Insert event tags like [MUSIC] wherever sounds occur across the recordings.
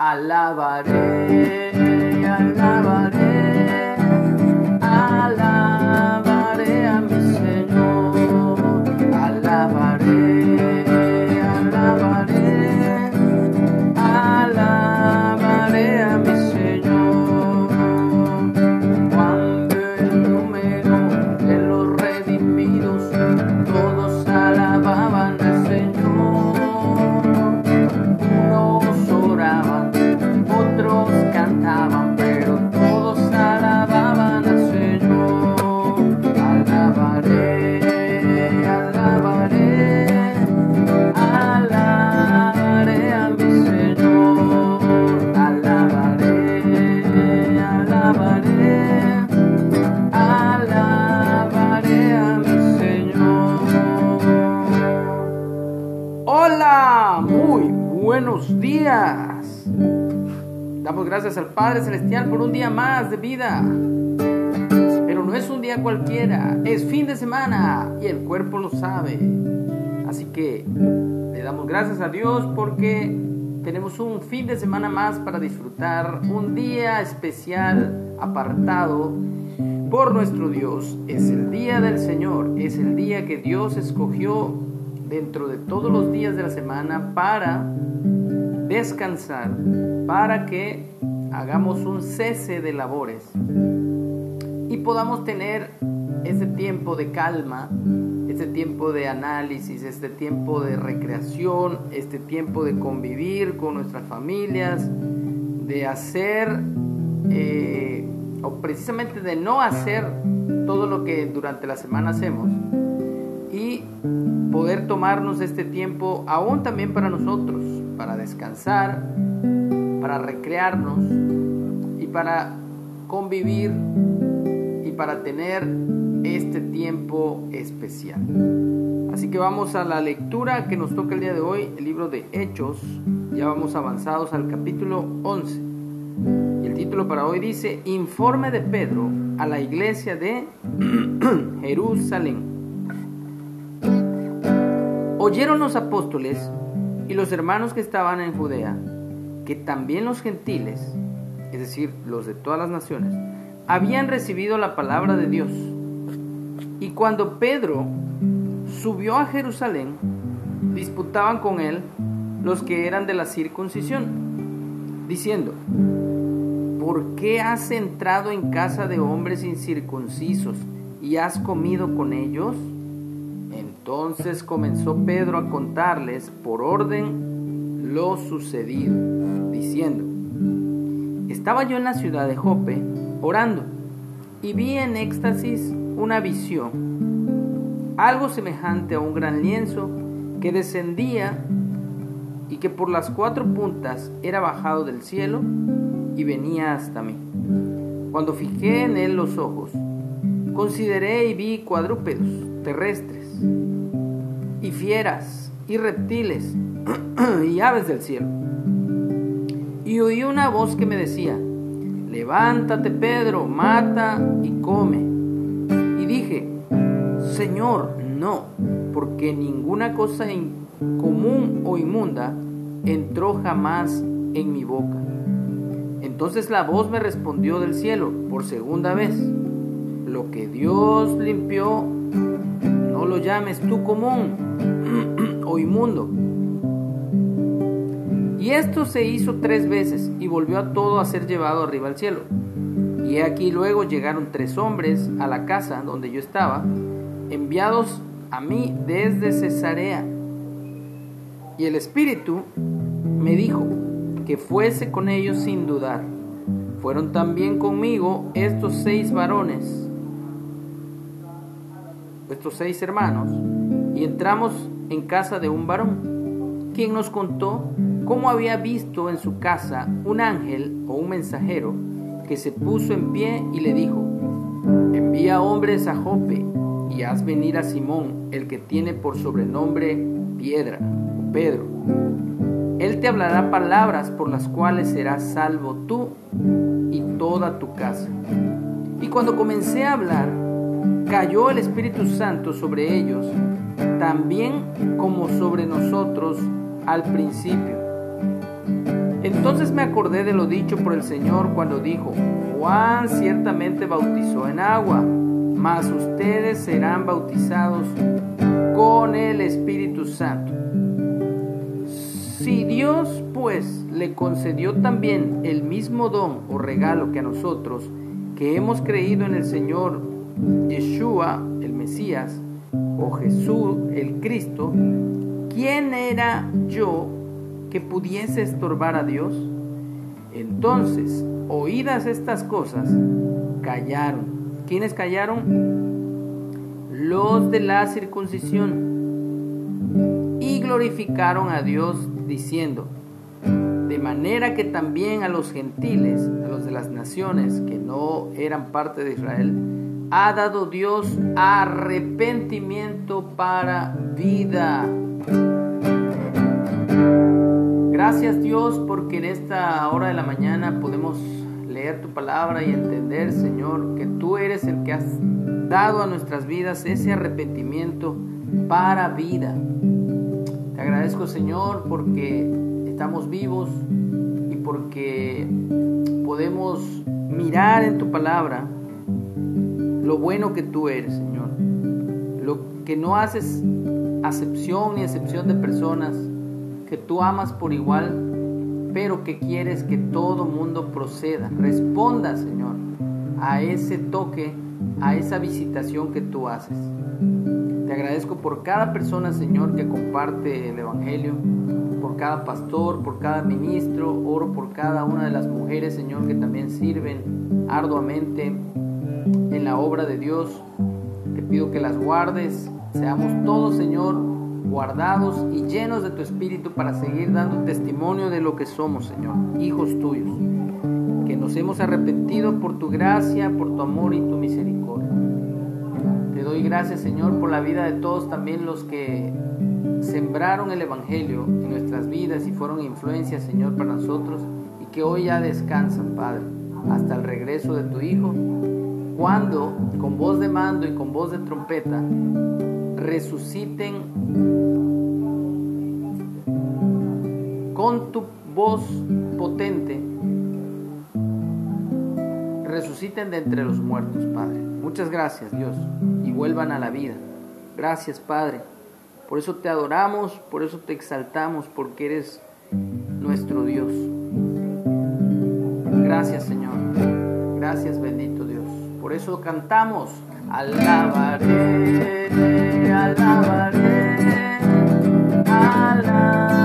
Alabaré, Damos gracias al Padre Celestial por un día más de vida. Pero no es un día cualquiera, es fin de semana y el cuerpo lo sabe. Así que le damos gracias a Dios porque tenemos un fin de semana más para disfrutar, un día especial apartado por nuestro Dios. Es el día del Señor, es el día que Dios escogió dentro de todos los días de la semana para descansar, para que hagamos un cese de labores y podamos tener ese tiempo de calma, este tiempo de análisis, este tiempo de recreación, este tiempo de convivir con nuestras familias, de hacer, eh, o precisamente de no hacer todo lo que durante la semana hacemos y poder tomarnos este tiempo aún también para nosotros, para descansar, para recrearnos y para convivir y para tener este tiempo especial. Así que vamos a la lectura que nos toca el día de hoy, el libro de Hechos. Ya vamos avanzados al capítulo 11. Y el título para hoy dice, Informe de Pedro a la iglesia de [CLEARS THROAT] Jerusalén. Oyeron los apóstoles y los hermanos que estaban en Judea, que también los gentiles, es decir, los de todas las naciones, habían recibido la palabra de Dios. Y cuando Pedro subió a Jerusalén, disputaban con él los que eran de la circuncisión, diciendo, ¿por qué has entrado en casa de hombres incircuncisos y has comido con ellos? Entonces comenzó Pedro a contarles por orden lo sucedido, diciendo, estaba yo en la ciudad de Jope orando y vi en éxtasis una visión, algo semejante a un gran lienzo que descendía y que por las cuatro puntas era bajado del cielo y venía hasta mí. Cuando fijé en él los ojos, consideré y vi cuadrúpedos terrestres y fieras y reptiles [CLEARS THROAT] y aves del cielo. Y oí una voz que me decía, levántate Pedro, mata y come. Y dije, Señor, no, porque ninguna cosa común o inmunda entró jamás en mi boca. Entonces la voz me respondió del cielo por segunda vez, lo que Dios limpió, no lo llames tú común o inmundo. Y esto se hizo tres veces y volvió a todo a ser llevado arriba al cielo. Y aquí luego llegaron tres hombres a la casa donde yo estaba, enviados a mí desde Cesarea. Y el Espíritu me dijo que fuese con ellos sin dudar. Fueron también conmigo estos seis varones, estos seis hermanos, y entramos en casa de un varón, quien nos contó cómo había visto en su casa un ángel o un mensajero que se puso en pie y le dijo, envía hombres a Jope y haz venir a Simón, el que tiene por sobrenombre Piedra o Pedro. Él te hablará palabras por las cuales serás salvo tú y toda tu casa. Y cuando comencé a hablar, cayó el Espíritu Santo sobre ellos, también como sobre nosotros al principio. Entonces me acordé de lo dicho por el Señor cuando dijo, Juan ciertamente bautizó en agua, mas ustedes serán bautizados con el Espíritu Santo. Si Dios pues le concedió también el mismo don o regalo que a nosotros, que hemos creído en el Señor Yeshua, el Mesías, o Jesús, el Cristo, ¿quién era yo que pudiese estorbar a Dios? Entonces, oídas estas cosas, callaron. ¿Quiénes callaron? Los de la circuncisión. Y glorificaron a Dios diciendo, de manera que también a los gentiles, a los de las naciones que no eran parte de Israel, ha dado Dios arrepentimiento para vida. Gracias Dios porque en esta hora de la mañana podemos leer tu palabra y entender, Señor, que tú eres el que has dado a nuestras vidas ese arrepentimiento para vida. Te agradezco, Señor, porque estamos vivos y porque podemos mirar en tu palabra lo bueno que tú eres, Señor. Lo que no haces acepción ni excepción de personas, que tú amas por igual, pero que quieres que todo mundo proceda, responda, Señor, a ese toque, a esa visitación que tú haces. Te agradezco por cada persona, Señor, que comparte el Evangelio, por cada pastor, por cada ministro, oro por cada una de las mujeres, Señor, que también sirven arduamente en la obra de Dios. Te pido que las guardes, seamos todos, Señor, guardados y llenos de tu espíritu para seguir dando testimonio de lo que somos, Señor, hijos tuyos, que nos hemos arrepentido por tu gracia, por tu amor y tu misericordia. Te doy gracias, Señor, por la vida de todos también los que sembraron el Evangelio en nuestras vidas y fueron influencias, Señor, para nosotros y que hoy ya descansan, Padre, hasta el regreso de tu Hijo, cuando con voz de mando y con voz de trompeta resuciten con tu voz potente, resuciten de entre los muertos, Padre. Muchas gracias, Dios, y vuelvan a la vida. Gracias, Padre. Por eso te adoramos, por eso te exaltamos, porque eres nuestro Dios. Gracias, Señor. Gracias, bendito. Por eso cantamos, alabaré, alabaré, alabaré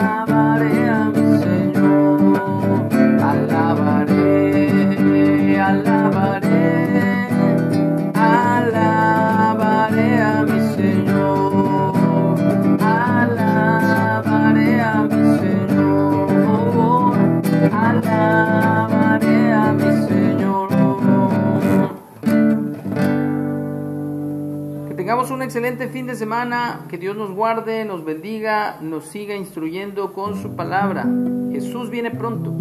tengamos un excelente fin de semana, que Dios nos guarde, nos bendiga, nos siga instruyendo con su palabra. Jesús viene pronto.